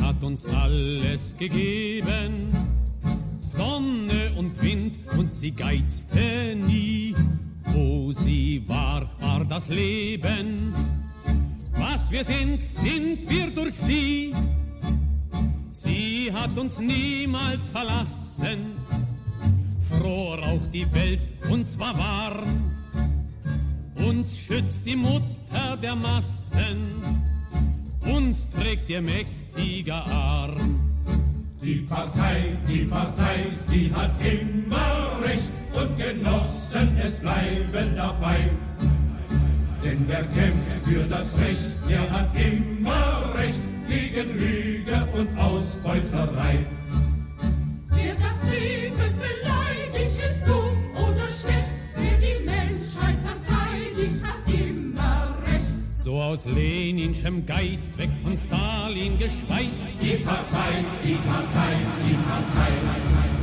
Hat uns alles gegeben, Sonne und Wind, und sie geizte nie. Wo sie war, war das Leben. Was wir sind, sind wir durch sie. Sie hat uns niemals verlassen. Froh raucht die Welt, und zwar warm. Uns schützt die Mutter der Massen. Uns trägt ihr mächtiger Arm. Die Partei, die Partei, die hat immer Recht und Genossen, es bleiben dabei. Denn wer kämpft für das Recht, der hat immer Recht gegen Lüge und Ausbeuterei. Aus Leninschem Geist wächst von Stalin geschweißt Die Partei, die Partei, die Partei. Der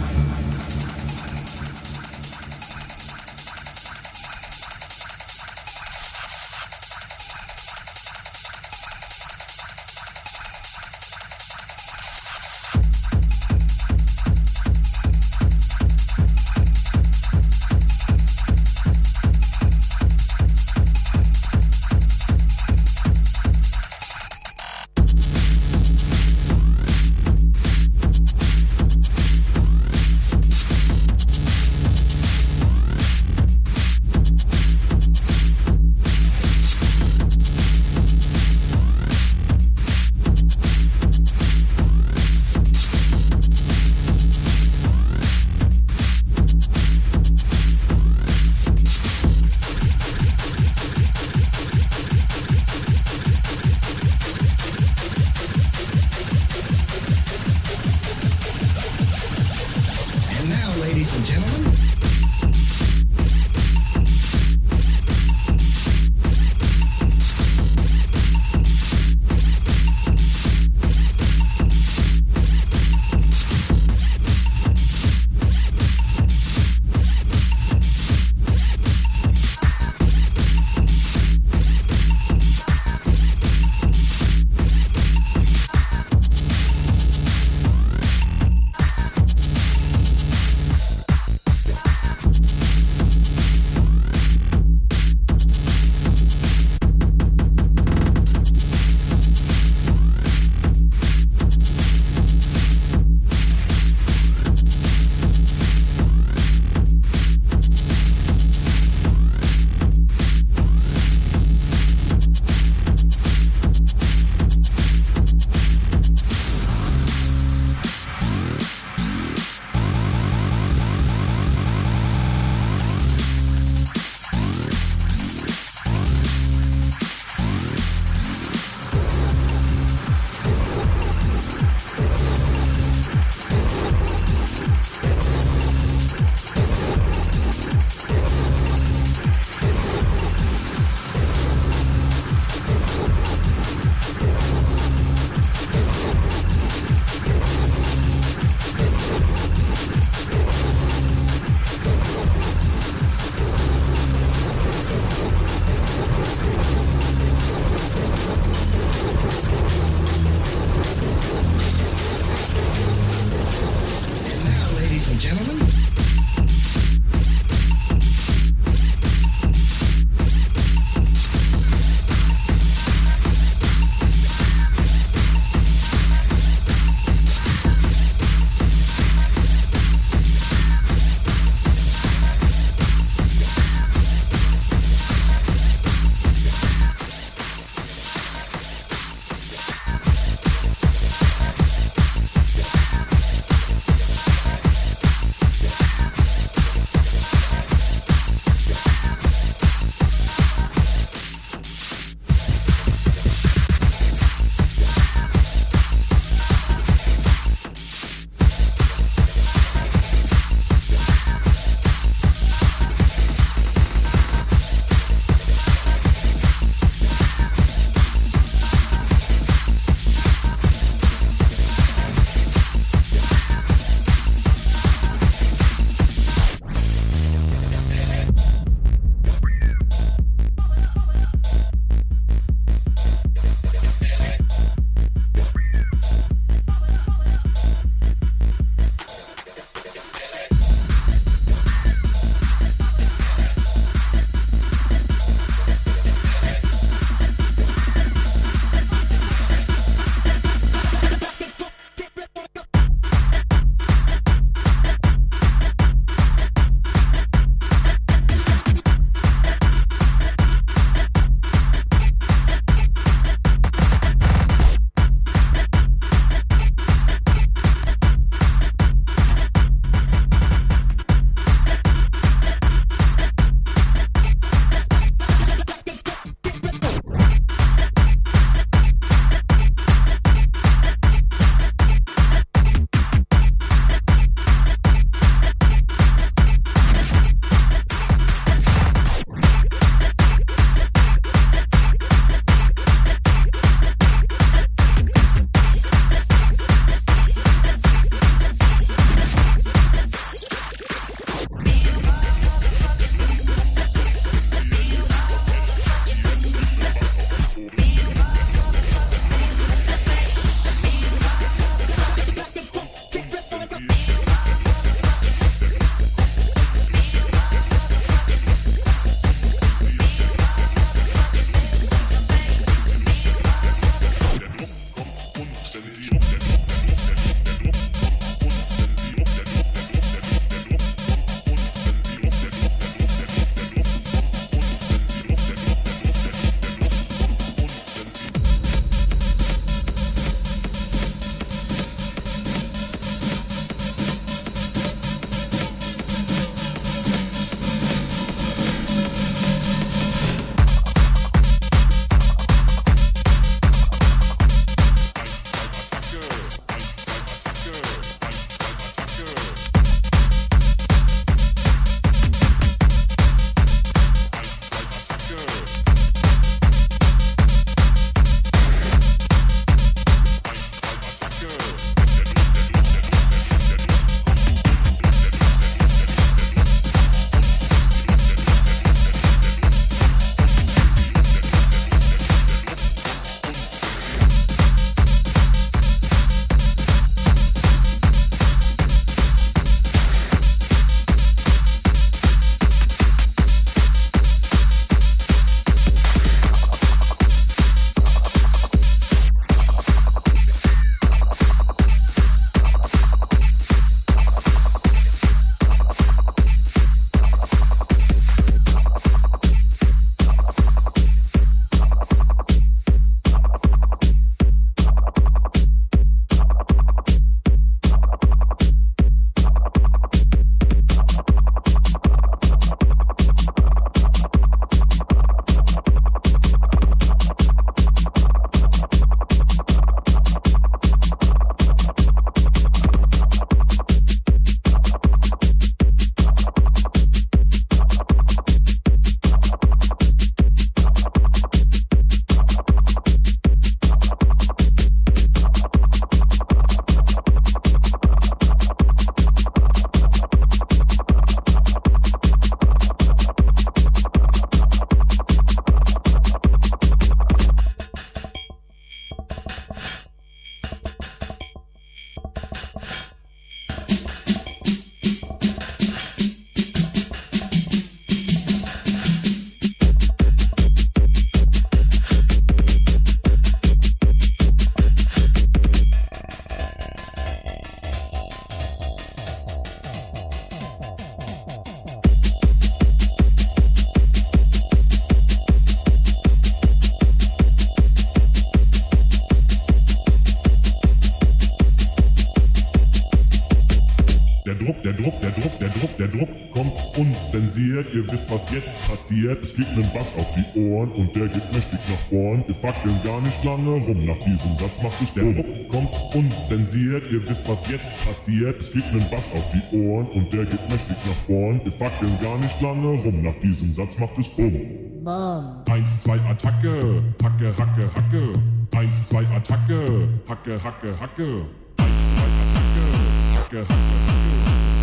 ihr wisst was jetzt passiert. Es fliegt nen Bass auf die Ohren und der geht mächtig nach vorn. Wir fackeln gar nicht lange rum, nach diesem Satz macht es Der Druck kommt unzensiert, ihr wisst was jetzt passiert. Es fliegt nen Bass auf die Ohren und der geht mächtig nach vorn. Wir fackeln gar nicht lange rum, nach diesem Satz macht es Bumm. Bam. Eins, zwei, Attacke, Hacke, Hacke, Hacke. Eins, zwei, Attacke, Hacke, Hacke, Hacke. Eins, zwei, Attacke, Hacke, Hacke, Hacke.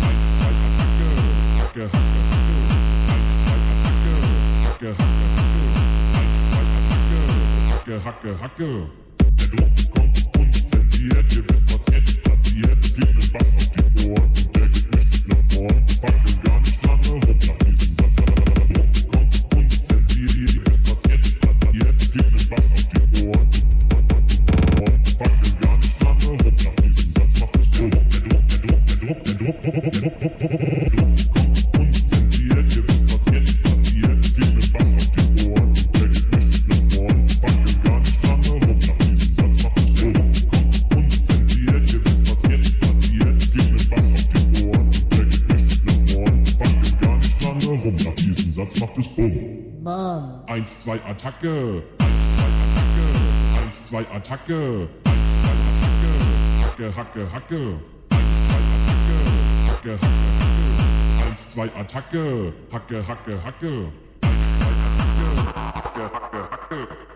Eins, zwei, Attacke, Hacke, Hacke, Hacke. Hacke, Hacke, Hacke. Hacke, Hacke, Hacke. Der Druck kommt unzensiert, ihr wisst, was jetzt passiert. Fliegt nen Bass auf die Ohren der geht mächtig nach vorn. Fackeln gar Hacke, Hacke, Hacke. Attacke. Hacke, Hacke, Hacke. Eins, zwei, Attacke. Hacke, Hacke, Hacke. Hacke, Hacke, Hacke.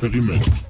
Experiment.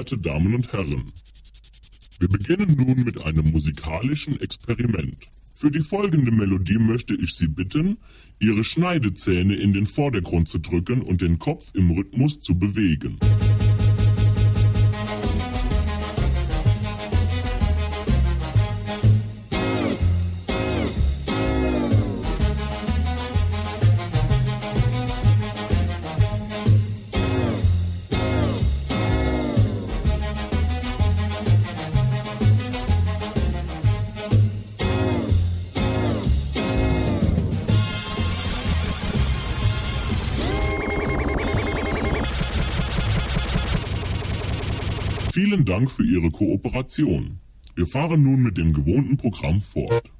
Sehr geehrte Damen und Herren, wir beginnen nun mit einem musikalischen Experiment. Für die folgende Melodie möchte ich Sie bitten, Ihre Schneidezähne in den Vordergrund zu drücken und den Kopf im Rhythmus zu bewegen. Dank für Ihre Kooperation. Wir fahren nun mit dem gewohnten Programm fort.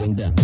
Going down.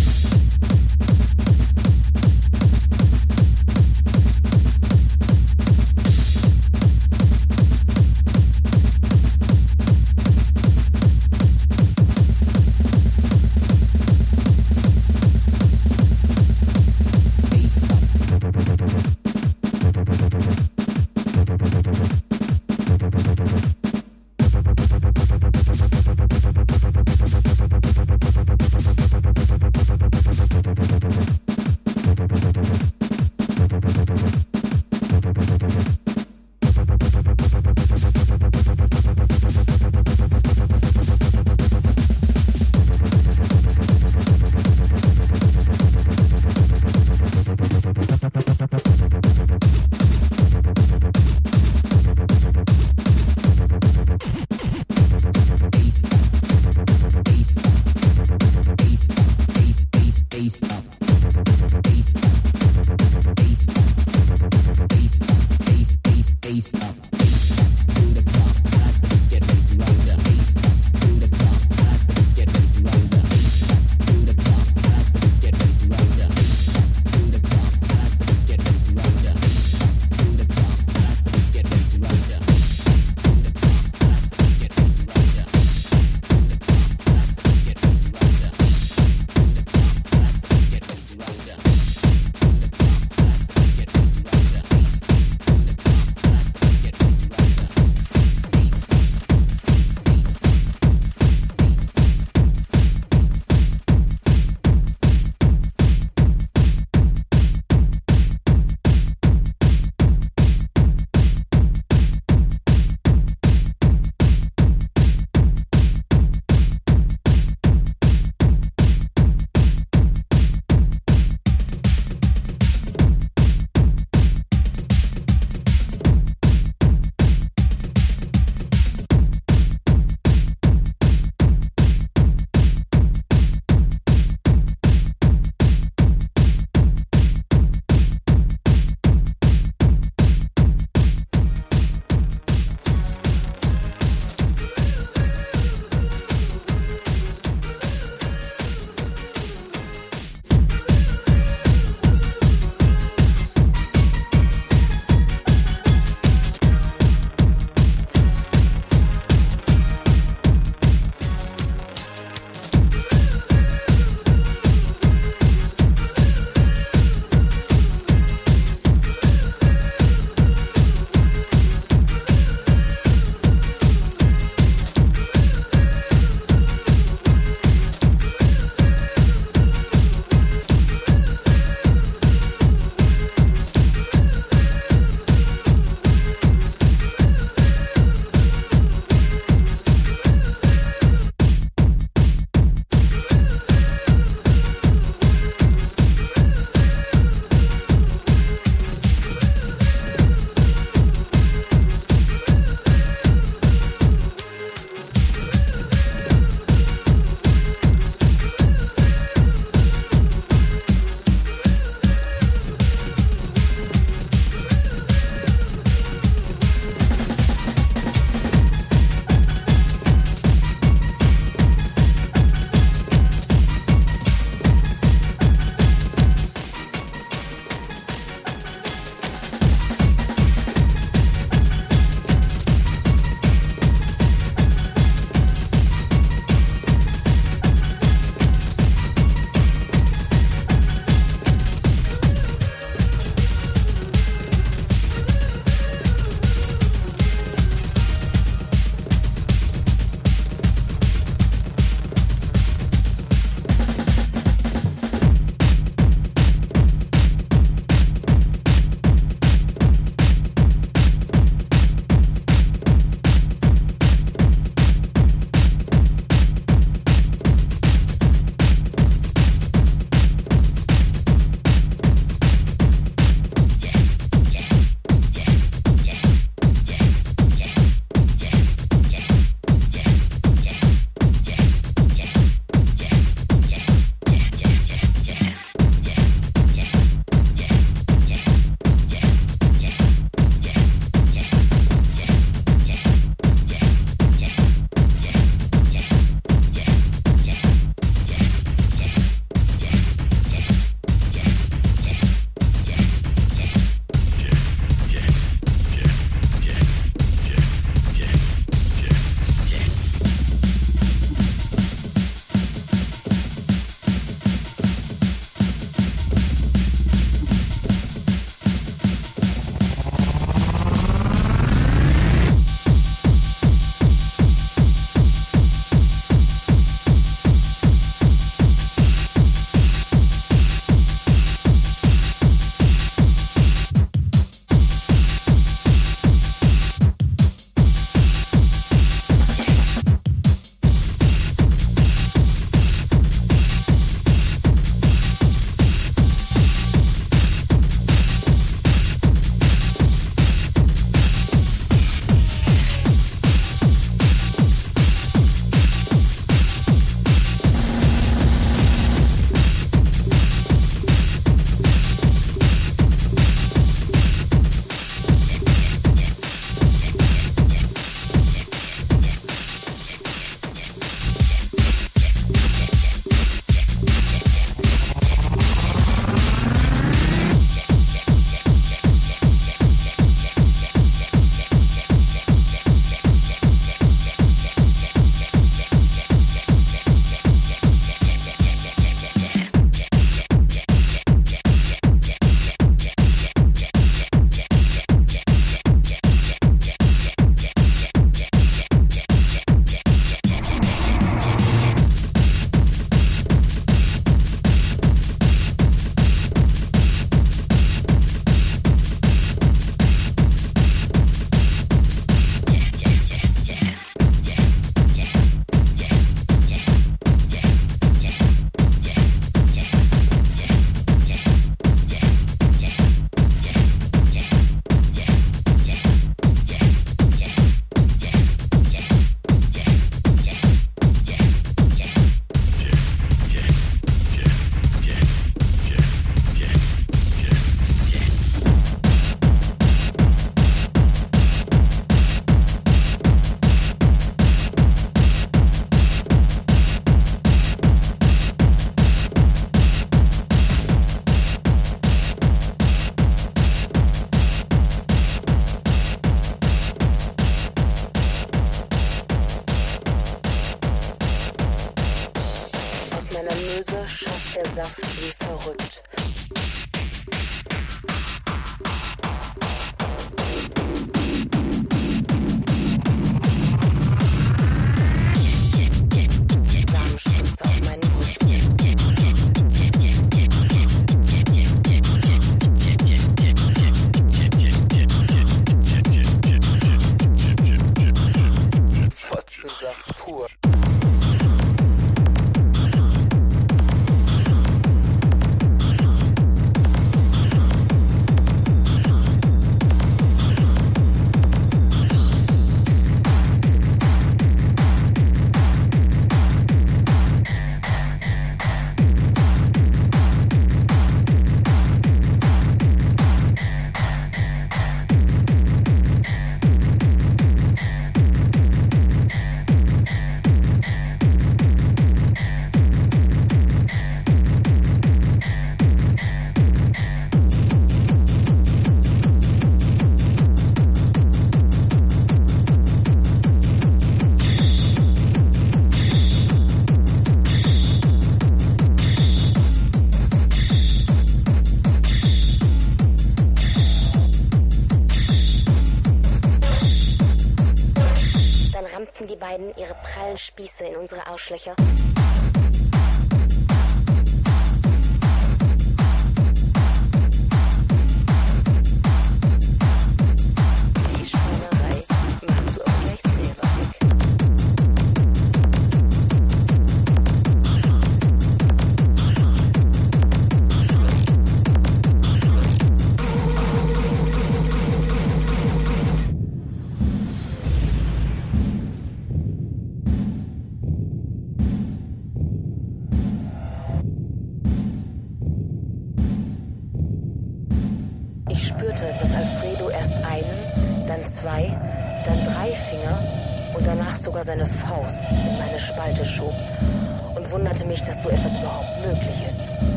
Spieße in unsere Arschlöcher.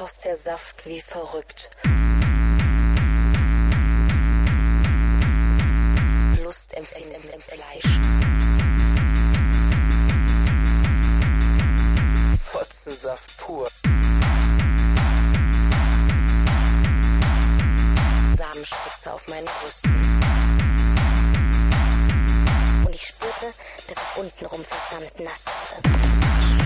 schoss der Saft wie verrückt. Lust empfing ins Fleisch. Fotzensaft pur. Samenspritze auf meinen Brüsten und ich spürte, dass ich untenrum verdammt nass wurde.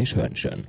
Eichhörnchen.